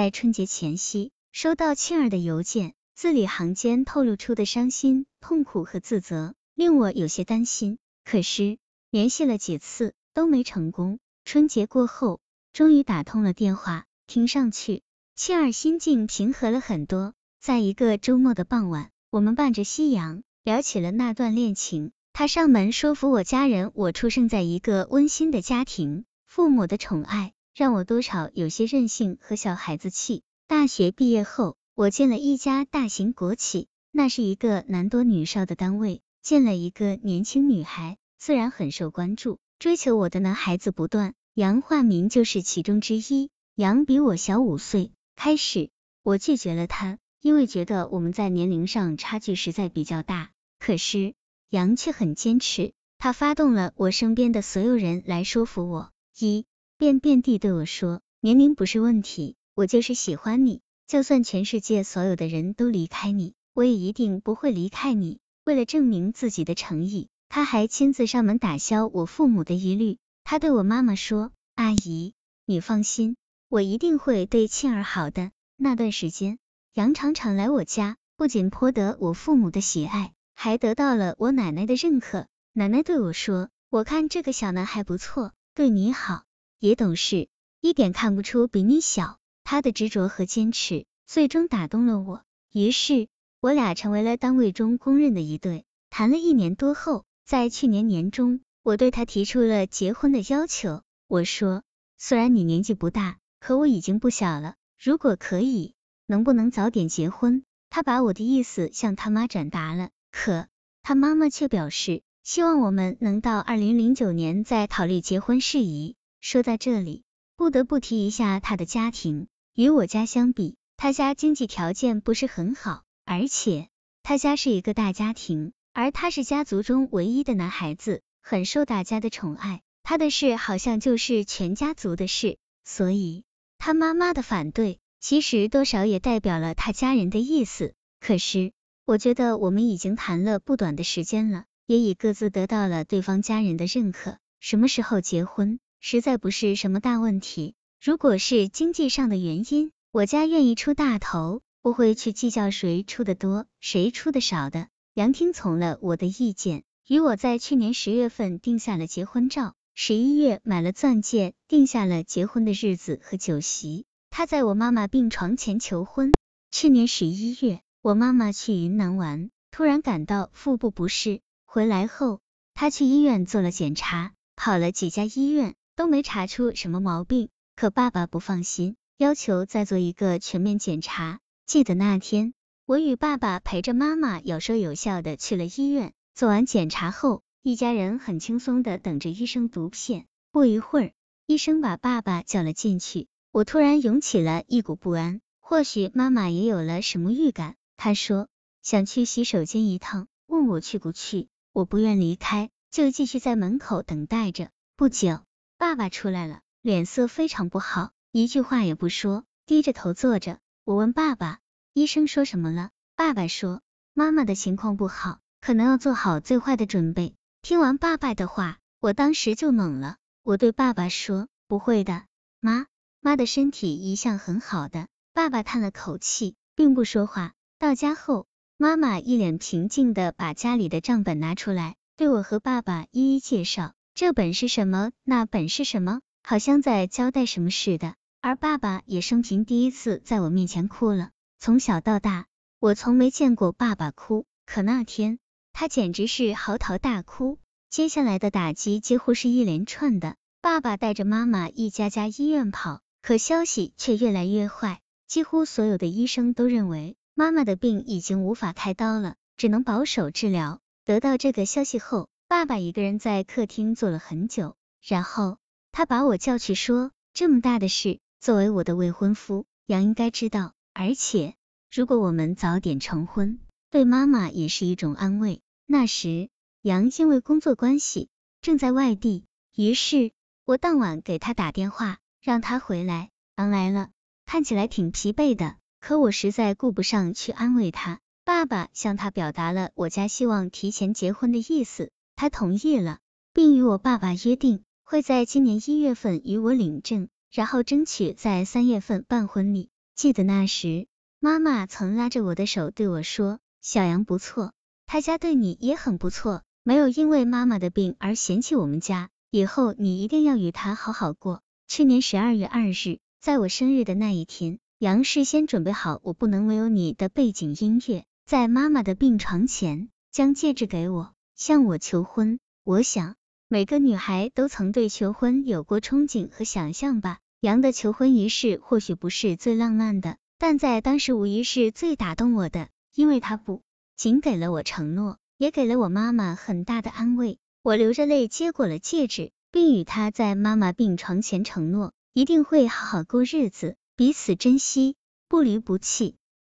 在春节前夕，收到庆儿的邮件，字里行间透露出的伤心、痛苦和自责，令我有些担心。可是联系了几次都没成功。春节过后，终于打通了电话，听上去庆儿心境平和了很多。在一个周末的傍晚，我们伴着夕阳聊起了那段恋情。他上门说服我家人，我出生在一个温馨的家庭，父母的宠爱让我多少有些任性和小孩子气。大学毕业后，我进了一家大型国企，那是一个男多女少的单位，见了一个年轻女孩，自然很受关注，追求我的男孩子不断，杨化民就是其中之一。杨比我小五岁，开始我拒绝了他。因为觉得我们在年龄上差距实在比较大，可是杨却很坚持，他发动了我身边的所有人来说服我，一便遍地对我说，年龄不是问题，我就是喜欢你，就算全世界所有的人都离开你，我也一定不会离开你。为了证明自己的诚意，他还亲自上门打消我父母的疑虑。他对我妈妈说：“阿姨，你放心，我一定会对庆儿好的。”那段时间。杨常常来我家，不仅颇得我父母的喜爱，还得到了我奶奶的认可。奶奶对我说：“我看这个小男孩不错，对你好，也懂事，一点看不出比你小。”他的执着和坚持，最终打动了我。于是，我俩成为了单位中公认的一对。谈了一年多后，在去年年中，我对他提出了结婚的要求。我说：“虽然你年纪不大，可我已经不小了，如果可以。”能不能早点结婚？他把我的意思向他妈转达了，可他妈妈却表示希望我们能到二零零九年再考虑结婚事宜。说在这里，不得不提一下他的家庭，与我家相比，他家经济条件不是很好，而且他家是一个大家庭，而他是家族中唯一的男孩子，很受大家的宠爱。他的事好像就是全家族的事，所以他妈妈的反对。其实多少也代表了他家人的意思。可是，我觉得我们已经谈了不短的时间了，也已各自得到了对方家人的认可。什么时候结婚，实在不是什么大问题。如果是经济上的原因，我家愿意出大头，不会去计较谁出的多，谁出的少的。杨听从了我的意见，与我在去年十月份定下了结婚照，十一月买了钻戒，定下了结婚的日子和酒席。他在我妈妈病床前求婚。去年十一月，我妈妈去云南玩，突然感到腹部不适，回来后，她去医院做了检查，跑了几家医院都没查出什么毛病。可爸爸不放心，要求再做一个全面检查。记得那天，我与爸爸陪着妈妈有说有笑的去了医院。做完检查后，一家人很轻松的等着医生读片。不一会儿，医生把爸爸叫了进去。我突然涌起了一股不安，或许妈妈也有了什么预感。她说想去洗手间一趟，问我去不去。我不愿离开，就继续在门口等待着。不久，爸爸出来了，脸色非常不好，一句话也不说，低着头坐着。我问爸爸，医生说什么了？爸爸说妈妈的情况不好，可能要做好最坏的准备。听完爸爸的话，我当时就懵了。我对爸爸说不会的，妈。妈的身体一向很好的，爸爸叹了口气，并不说话。到家后，妈妈一脸平静的把家里的账本拿出来，对我和爸爸一一介绍，这本是什么，那本是什么，好像在交代什么似的。而爸爸也生平第一次在我面前哭了。从小到大，我从没见过爸爸哭，可那天他简直是嚎啕大哭。接下来的打击几乎是一连串的，爸爸带着妈妈一家家医院跑。可消息却越来越坏，几乎所有的医生都认为妈妈的病已经无法开刀了，只能保守治疗。得到这个消息后，爸爸一个人在客厅坐了很久，然后他把我叫去说：“这么大的事，作为我的未婚夫，杨应该知道，而且如果我们早点成婚，对妈妈也是一种安慰。”那时杨因为工作关系正在外地，于是我当晚给他打电话。让他回来，狼来了，看起来挺疲惫的，可我实在顾不上去安慰他。爸爸向他表达了我家希望提前结婚的意思，他同意了，并与我爸爸约定，会在今年一月份与我领证，然后争取在三月份办婚礼。记得那时，妈妈曾拉着我的手对我说：“小杨不错，他家对你也很不错，没有因为妈妈的病而嫌弃我们家，以后你一定要与他好好过。”去年十二月二日，在我生日的那一天，杨事先准备好我不能没有你的背景音乐，在妈妈的病床前将戒指给我，向我求婚。我想。每个女孩都曾对求婚有过憧憬和想象吧。杨的求婚仪式或许不是最浪漫的，但在当时无疑是最打动我的，因为他不仅给了我承诺，也给了我妈妈很大的安慰。我流着泪接过了戒指，并与他在妈妈病床前承诺，一定会好好过日子，彼此珍惜，不离不弃。